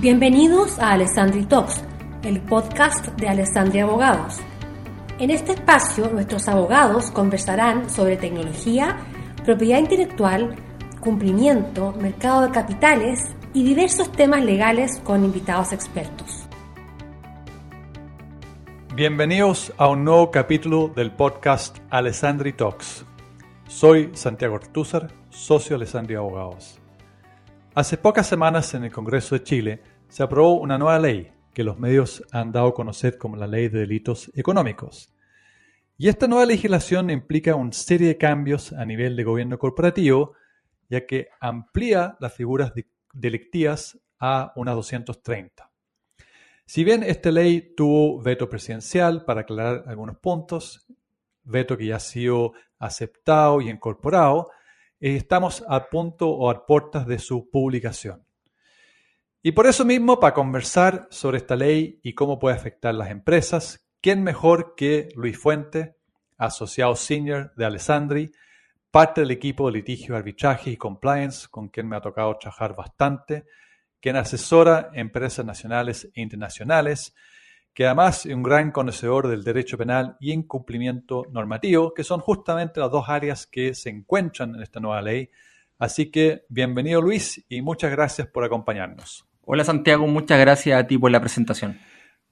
Bienvenidos a Alessandri Talks, el podcast de Alessandria Abogados. En este espacio, nuestros abogados conversarán sobre tecnología, propiedad intelectual, cumplimiento, mercado de capitales y diversos temas legales con invitados expertos. Bienvenidos a un nuevo capítulo del podcast Alessandri Talks. Soy Santiago Ortúzar, socio de Alessandria Abogados. Hace pocas semanas en el Congreso de Chile se aprobó una nueva ley que los medios han dado a conocer como la Ley de Delitos Económicos. Y esta nueva legislación implica una serie de cambios a nivel de gobierno corporativo, ya que amplía las figuras delictivas a unas 230. Si bien esta ley tuvo veto presidencial para aclarar algunos puntos, veto que ya ha sido aceptado y incorporado, eh, estamos a punto o a puertas de su publicación. Y por eso mismo, para conversar sobre esta ley y cómo puede afectar las empresas, ¿quién mejor que Luis Fuente, asociado senior de Alessandri, parte del equipo de litigio, arbitraje y compliance, con quien me ha tocado trabajar bastante, quien asesora empresas nacionales e internacionales, que además es un gran conocedor del derecho penal y incumplimiento normativo, que son justamente las dos áreas que se encuentran en esta nueva ley. Así que bienvenido Luis y muchas gracias por acompañarnos. Hola Santiago, muchas gracias a ti por la presentación.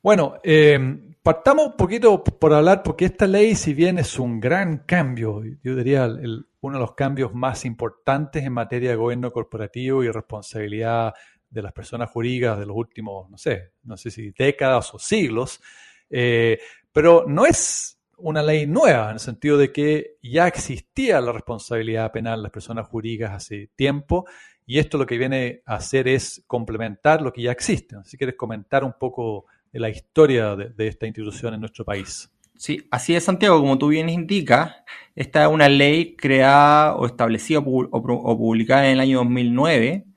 Bueno, eh, partamos un poquito por hablar, porque esta ley, si bien es un gran cambio, yo diría uno de los cambios más importantes en materia de gobierno corporativo y responsabilidad de las personas jurídicas de los últimos, no sé, no sé si décadas o siglos, eh, pero no es una ley nueva en el sentido de que ya existía la responsabilidad penal de las personas jurídicas hace tiempo y esto lo que viene a hacer es complementar lo que ya existe. Si quieres comentar un poco de la historia de, esta institución en nuestro país. Sí, así es, Santiago. Como tú bien indicas, esta es una ley creada o establecida o publicada en el año 2009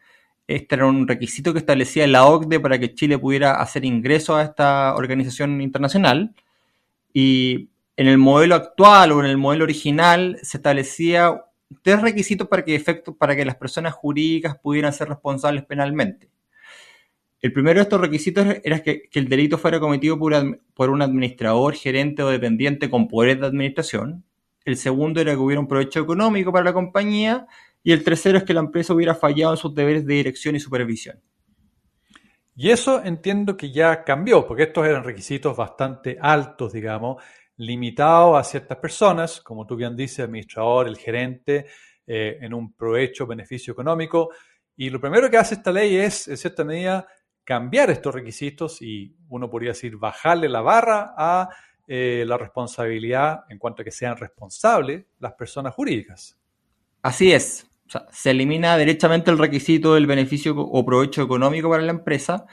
este era un requisito que establecía la OCDE para que Chile pudiera hacer ingreso a esta organización internacional. Y en el modelo actual o en el modelo original se establecía tres requisitos para que, para que las personas jurídicas pudieran ser responsables penalmente. El primero de estos requisitos era que, el delito fuera cometido por, por, un administrador, gerente o dependiente con poderes de administración. El segundo era que hubiera un provecho económico para la compañía y el tercero es que la empresa hubiera fallado en sus deberes de dirección y supervisión. Y eso entiendo que ya cambió, porque estos eran requisitos bastante altos, digamos, limitados a ciertas personas, como tú bien dices, administrador, el gerente, eh, en un provecho, beneficio económico. Y lo primero que hace esta ley es, en cierta medida, cambiar estos requisitos y uno podría decir bajarle la barra a eh, la responsabilidad en cuanto a que sean responsables las personas jurídicas. Así es se elimina derechamente el requisito del beneficio o provecho económico para la empresa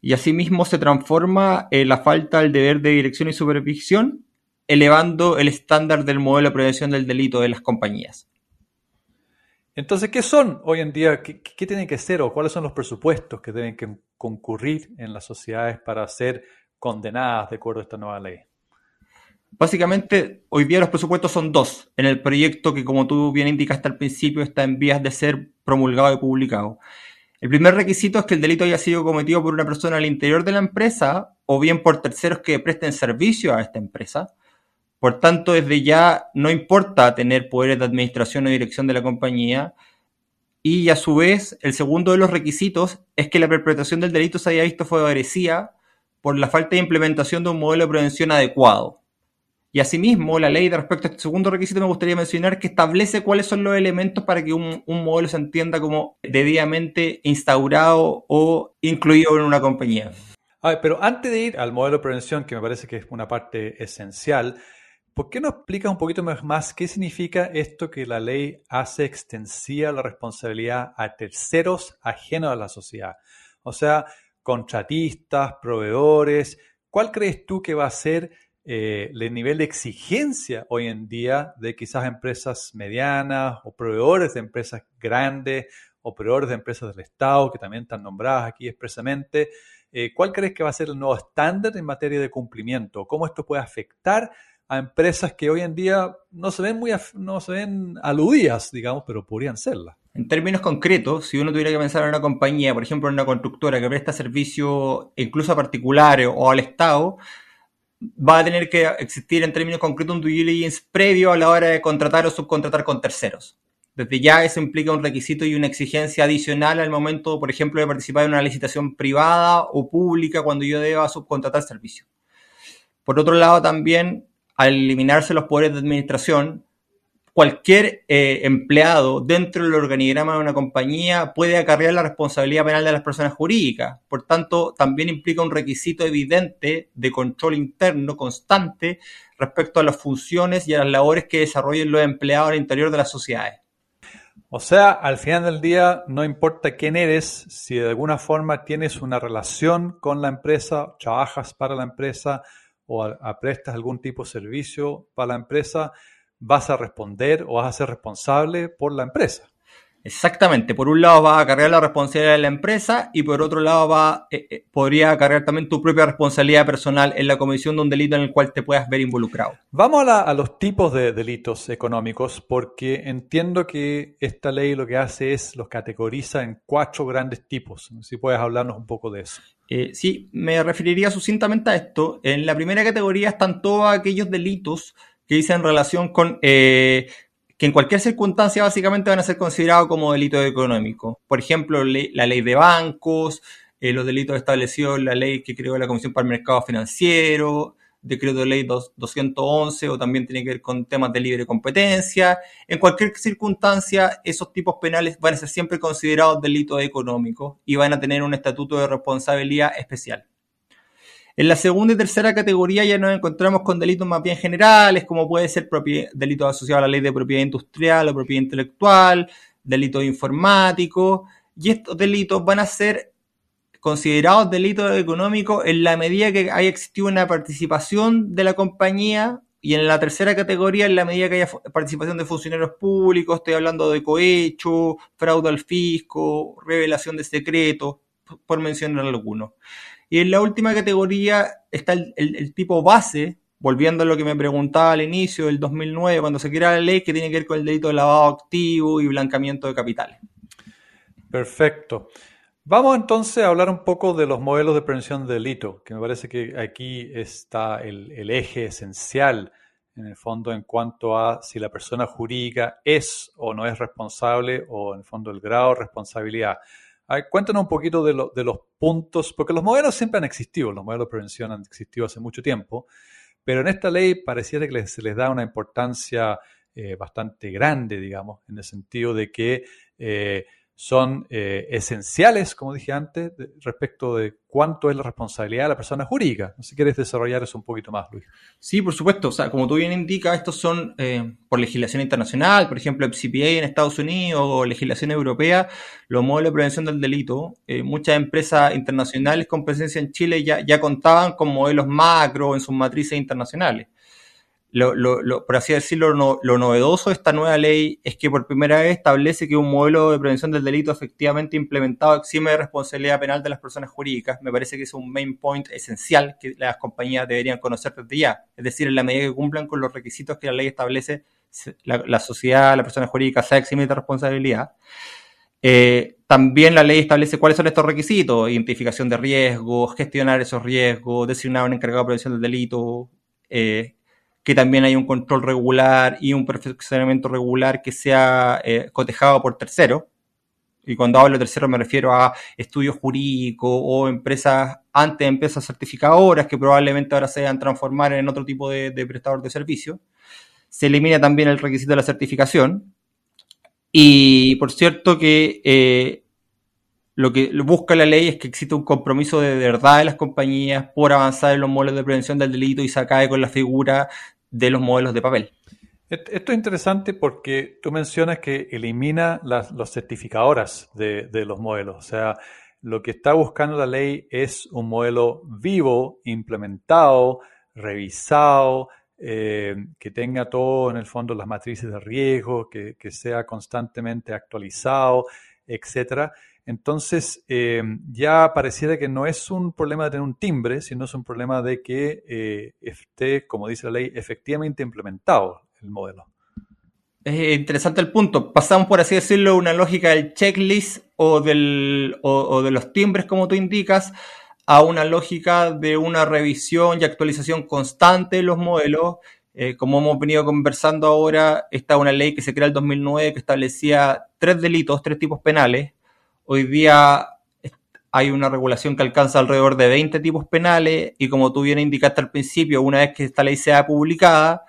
y asimismo se transforma en la falta del deber de dirección y supervisión, elevando el estándar del modelo de prevención del delito de las compañías. Entonces, ¿qué son hoy en día? ¿Qué, qué tienen que ser o cuáles son los presupuestos que deben que concurrir en las sociedades para ser condenadas de acuerdo a esta nueva ley? Básicamente, hoy día los presupuestos son dos, en el proyecto que, como tú bien indicaste al principio, está en vías de ser promulgado y publicado. El primer requisito es que el delito haya sido cometido por una persona al interior de la empresa o bien por terceros que presten servicio a esta empresa. Por tanto, desde ya no importa tener poderes de administración o dirección de la compañía. Y a su vez, el segundo de los requisitos es que la perpetración del delito se haya visto favorecida por la falta de implementación de un modelo de prevención adecuado. Y asimismo, la ley de respecto a este segundo requisito me gustaría mencionar que establece cuáles son los elementos para que un, modelo se entienda como debidamente instaurado o incluido en una compañía. pero antes de ir al modelo de prevención, que me parece que es una parte esencial, ¿por qué no explicas un poquito más qué significa esto que la ley hace extensiva la responsabilidad a terceros ajenos a la sociedad? O sea, contratistas, proveedores, ¿cuál crees tú que va a ser eh, el nivel de exigencia hoy en día de quizás empresas medianas o proveedores de empresas grandes o proveedores de empresas del Estado que también están nombradas aquí expresamente. Eh, ¿Cuál crees que va a ser el nuevo estándar en materia de cumplimiento? ¿Cómo esto puede afectar a empresas que hoy en día no se ven muy no se ven aludidas, digamos, pero podrían serlas? En términos concretos, si uno tuviera que pensar en una compañía, por ejemplo, en una constructora que presta servicio incluso a particulares o al Estado, va a tener que existir en términos concretos un due diligence previo a la hora de contratar o subcontratar con terceros. Desde ya eso implica un requisito y una exigencia adicional al momento, por ejemplo, de participar en una licitación privada o pública cuando yo deba subcontratar servicio. Por otro lado, también, al eliminarse los poderes de administración, cualquier eh, empleado dentro del organigrama de una compañía puede acarrear la responsabilidad penal de las personas jurídicas. Por tanto, también implica un requisito evidente de control interno constante respecto a las funciones y a las labores que desarrollen los empleados al interior de las sociedades. O sea, al final del día, no importa quién eres, si de alguna forma tienes una relación con la empresa, trabajas para la empresa o prestas algún tipo de servicio para la empresa, vas a responder o vas a ser responsable por la empresa. Exactamente, por un lado va a cargar la responsabilidad de la empresa y por otro lado va, eh, eh, podría cargar también tu propia responsabilidad personal en la comisión de un delito en el cual te puedas ver involucrado. Vamos a, los tipos de delitos económicos porque entiendo que esta ley lo que hace es los categoriza en cuatro grandes tipos. Si puedes hablarnos un poco de eso. Eh, sí, me referiría sucintamente a esto. En la primera categoría están todos aquellos delitos que dice en relación con eh, que en cualquier circunstancia básicamente van a ser considerados como delitos económicos. Por ejemplo, la ley de bancos, eh, los delitos establecidos en la ley que creó la Comisión para el Mercado Financiero, decreto de ley 211 o también tiene que ver con temas de libre competencia. En cualquier circunstancia, esos tipos penales van a ser siempre considerados delitos económicos y van a tener un estatuto de responsabilidad especial. En la segunda y tercera categoría ya nos encontramos con delitos más bien generales, como puede ser delitos asociados a la ley de propiedad industrial o propiedad intelectual, delitos informáticos, y estos delitos van a ser considerados delitos económicos en la medida que haya existido una participación de la compañía y en la tercera categoría en la medida que haya participación de funcionarios públicos, estoy hablando de cohecho, fraude al fisco, revelación de secretos, por mencionar algunos. Y en la última categoría está el, tipo base, volviendo a lo que me preguntaba al inicio del 2009, cuando se crea la ley, que tiene que ver con el delito de lavado activo y blanqueamiento de capitales. Perfecto. Vamos entonces a hablar un poco de los modelos de prevención de delito, que me parece que aquí está el, el eje esencial en el fondo en cuanto a si la persona jurídica es o no es responsable o en el fondo el grado de responsabilidad cuéntanos un poquito de, los puntos, porque los modelos siempre han existido, los modelos de prevención han existido hace mucho tiempo, pero en esta ley pareciera que se les da una importancia eh, bastante grande, digamos, en el sentido de que eh, son eh, esenciales, como dije antes, respecto de cuánto es la responsabilidad de la persona jurídica. Si quieres desarrollar eso un poquito más, Luis. Sí, por supuesto. O sea, como tú bien indicas, estos son eh, por legislación internacional, por ejemplo, el CPA en Estados Unidos o legislación europea, los modelos de prevención del delito. Eh, muchas empresas internacionales con presencia en Chile ya, ya contaban con modelos macro en sus matrices internacionales lo, por así decirlo, lo novedoso de esta nueva ley es que por primera vez establece que un modelo de prevención del delito efectivamente implementado exime de responsabilidad penal de las personas jurídicas. Me parece que es un main point esencial que las compañías deberían conocer desde ya. Es decir, en la medida que cumplan con los requisitos que la ley establece, la, sociedad, la persona jurídica se exime de responsabilidad. Eh, también la ley establece cuáles son estos requisitos, identificación de riesgos, gestionar esos riesgos, designar un encargado de prevención del delito, eh, que también hay un control regular y un perfeccionamiento regular que sea eh, cotejado por terceros. Y cuando hablo de terceros me refiero a estudios jurídicos o empresas, antes empresas certificadoras que probablemente ahora se vayan a transformar en otro tipo de, prestador de servicio. Se elimina también el requisito de la certificación. Y por cierto que eh, lo que busca la ley es que exista un compromiso de verdad de las compañías por avanzar en los modelos de prevención del delito y se con la figura de los modelos de papel. Esto es interesante porque tú mencionas que elimina las los certificadoras de, los modelos. O sea, lo que está buscando la ley es un modelo vivo, implementado, revisado, eh, que tenga todo en el fondo las matrices de riesgo, que, que sea constantemente actualizado, etcétera. Entonces, eh, ya pareciera que no es un problema de tener un timbre, sino es un problema de que eh, esté, como dice la ley, efectivamente implementado el modelo. Es interesante el punto. Pasamos, por así decirlo, de una lógica del checklist o, del, o, de los timbres, como tú indicas, a una lógica de una revisión y actualización constante de los modelos. Eh, como hemos venido conversando ahora, está una ley que se crea en el 2009 que establecía tres delitos, tres tipos penales. Hoy día hay una regulación que alcanza alrededor de 20 tipos penales y como tú bien indicaste al principio, una vez que esta ley sea publicada,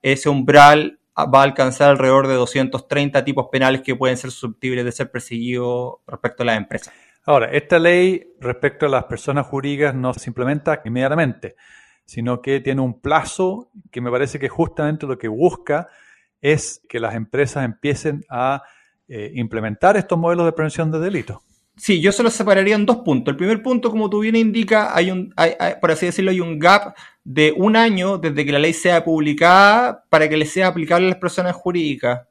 ese umbral va a alcanzar alrededor de 230 tipos penales que pueden ser susceptibles de ser perseguidos respecto a las empresas. Ahora, esta ley respecto a las personas jurídicas no se implementa inmediatamente, sino que tiene un plazo que me parece que justamente lo que busca es que las empresas empiecen a eh, implementar estos modelos de prevención de delitos. Sí, yo se los separaría en dos puntos. El primer punto, como tú bien indica, hay un, por así decirlo, hay un gap de un año desde que la ley sea publicada para que le sea aplicable a las personas jurídicas.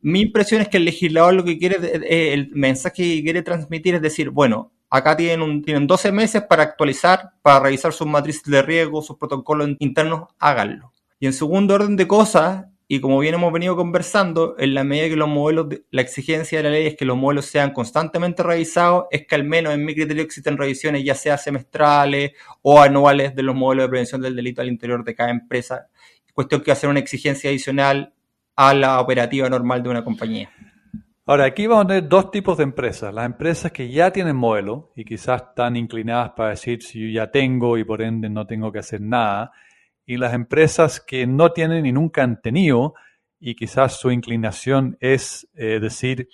Mi impresión es que el legislador lo que quiere, eh, el mensaje que quiere transmitir es decir, bueno, acá tienen, un, tienen 12 meses para actualizar, para revisar sus matrices de riesgo, sus protocolos internos, háganlo. Y en segundo orden de cosas, y como bien hemos venido conversando, en la medida que los modelos, la exigencia de la ley es que los modelos sean constantemente revisados, es que al menos en mi criterio existen revisiones ya sea semestrales o anuales de los modelos de prevención del delito al interior de cada empresa. Cuestión que va a ser una exigencia adicional a la operativa normal de una compañía. Ahora, aquí vamos a tener dos tipos de empresas. Las empresas que ya tienen modelo y quizás están inclinadas para decir si yo ya tengo y por ende no tengo que hacer nada y las empresas que no tienen y nunca han tenido y quizás su inclinación es eh, decir,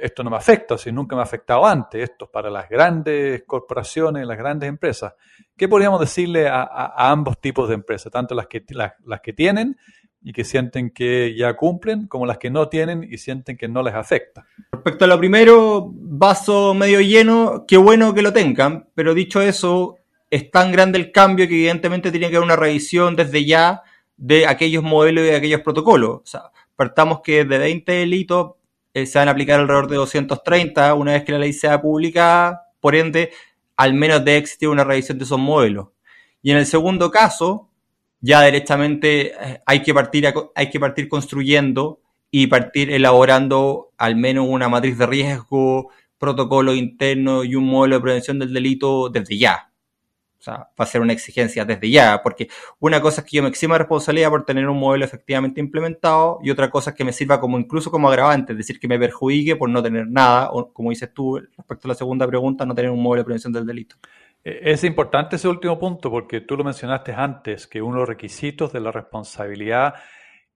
esto no me afecta, si nunca me ha afectado antes, esto es para las grandes corporaciones, las grandes empresas. ¿Qué podríamos decirle a, ambos tipos de empresas, tanto las que, las que tienen y que sienten que ya cumplen, como las que no tienen y sienten que no les afecta? Respecto a lo primero, vaso medio lleno, qué bueno que lo tengan, pero dicho eso, es tan grande el cambio que evidentemente tiene que haber una revisión desde ya de aquellos modelos y de aquellos protocolos. O sea, partamos que de 20 delitos eh, se van a aplicar alrededor de 230 una vez que la ley sea publicada, por ende, al menos debe existir una revisión de esos modelos. Y en el segundo caso, ya directamente eh, hay que partir, hay que partir construyendo y partir elaborando al menos una matriz de riesgo, protocolo interno y un modelo de prevención del delito desde ya. O sea, va a ser una exigencia desde ya, porque una cosa es que yo me exima responsabilidad por tener un modelo efectivamente implementado y otra cosa es que me sirva como incluso como agravante, es decir, que me perjudique por no tener nada, o como dices tú respecto a la segunda pregunta, no tener un modelo de prevención del delito. Eh, es importante ese último punto porque tú lo mencionaste antes, que uno de los requisitos de la responsabilidad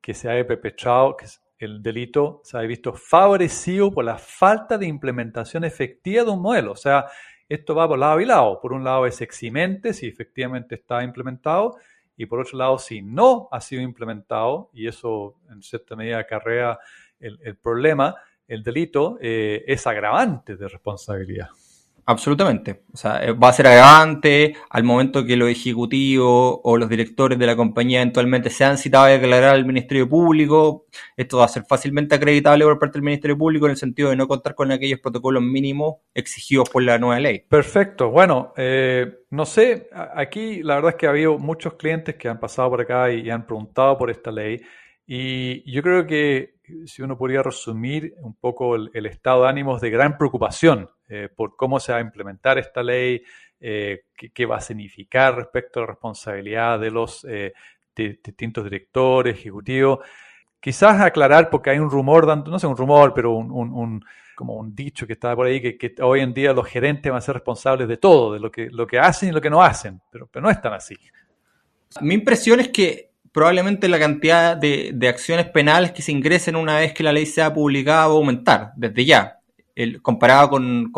que se haya perpetrado, que el delito se haya visto favorecido por la falta de implementación efectiva de un modelo. O sea, esto va por lado y lado. Por un lado es eximente si efectivamente está implementado y por otro lado si no ha sido implementado y eso en cierta medida acarrea el, problema, el delito eh, es agravante de responsabilidad. Absolutamente. O sea, eh, va a ser agravante al momento que los ejecutivos o los directores de la compañía eventualmente sean citados a declarar al Ministerio Público. Esto va a ser fácilmente acreditable por parte del Ministerio Público en el sentido de no contar con aquellos protocolos mínimos exigidos por la nueva ley. Perfecto. Bueno, eh, no sé, aquí la verdad es que ha habido muchos clientes que han pasado por acá y, han preguntado por esta ley. Y yo creo que si uno podría resumir un poco el, estado de ánimos de gran preocupación eh, por cómo se va a implementar esta ley, eh, qué, va a significar respecto a la responsabilidad de los eh, distintos directores, ejecutivos. Quizás aclarar, porque hay un rumor, no sé, un rumor, pero un, como un dicho que está por ahí, que, hoy en día los gerentes van a ser responsables de todo, de lo que, lo que hacen y lo que no hacen, pero no es tan así. Mi impresión es que probablemente la cantidad de, acciones penales que se ingresen una vez que la ley sea publicada va a aumentar, desde ya. El, comparado con,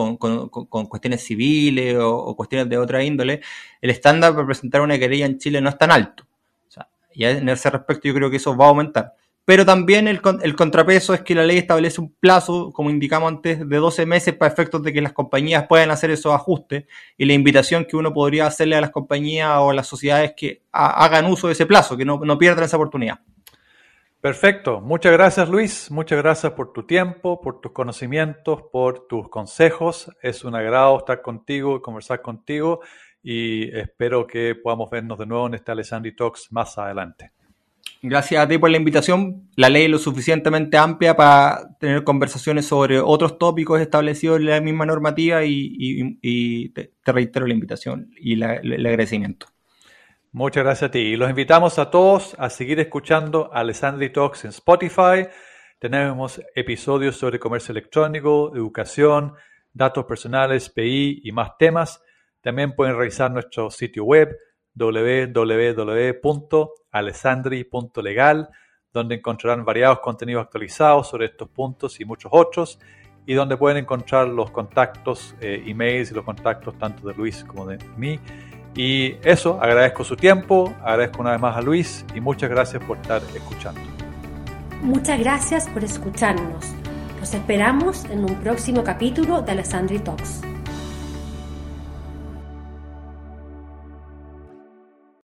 cuestiones civiles o, cuestiones de otra índole, el estándar para presentar una querella en Chile no es tan alto. O sea, y en ese respecto yo creo que eso va a aumentar. Pero también el, el, contrapeso es que la ley establece un plazo, como indicamos antes, de 12 meses para efectos de que las compañías puedan hacer esos ajustes. Y la invitación que uno podría hacerle a las compañías o a las sociedades que hagan uso de ese plazo, que no, no pierdan esa oportunidad. Perfecto. Muchas gracias Luis. Muchas gracias por tu tiempo, por tus conocimientos, por tus consejos. Es un agrado estar contigo conversar contigo. Y espero que podamos vernos de nuevo en este Alessandri Talks más adelante. Gracias a ti por la invitación. La ley es lo suficientemente amplia para tener conversaciones sobre otros tópicos establecidos en la misma normativa y, te, reitero la invitación y el agradecimiento. Muchas gracias a ti. Y los invitamos a todos a seguir escuchando Alessandri Talks en Spotify. Tenemos episodios sobre comercio electrónico, educación, datos personales, PI y más temas. También pueden revisar nuestro sitio web www.alessandri.legal, donde encontrarán variados contenidos actualizados sobre estos puntos y muchos otros, y donde pueden encontrar los contactos, eh, emails y los contactos tanto de Luis como de mí. Y eso, agradezco su tiempo, agradezco una vez más a Luis y muchas gracias por estar escuchando. Muchas gracias por escucharnos. Los esperamos en un próximo capítulo de Alessandri Talks.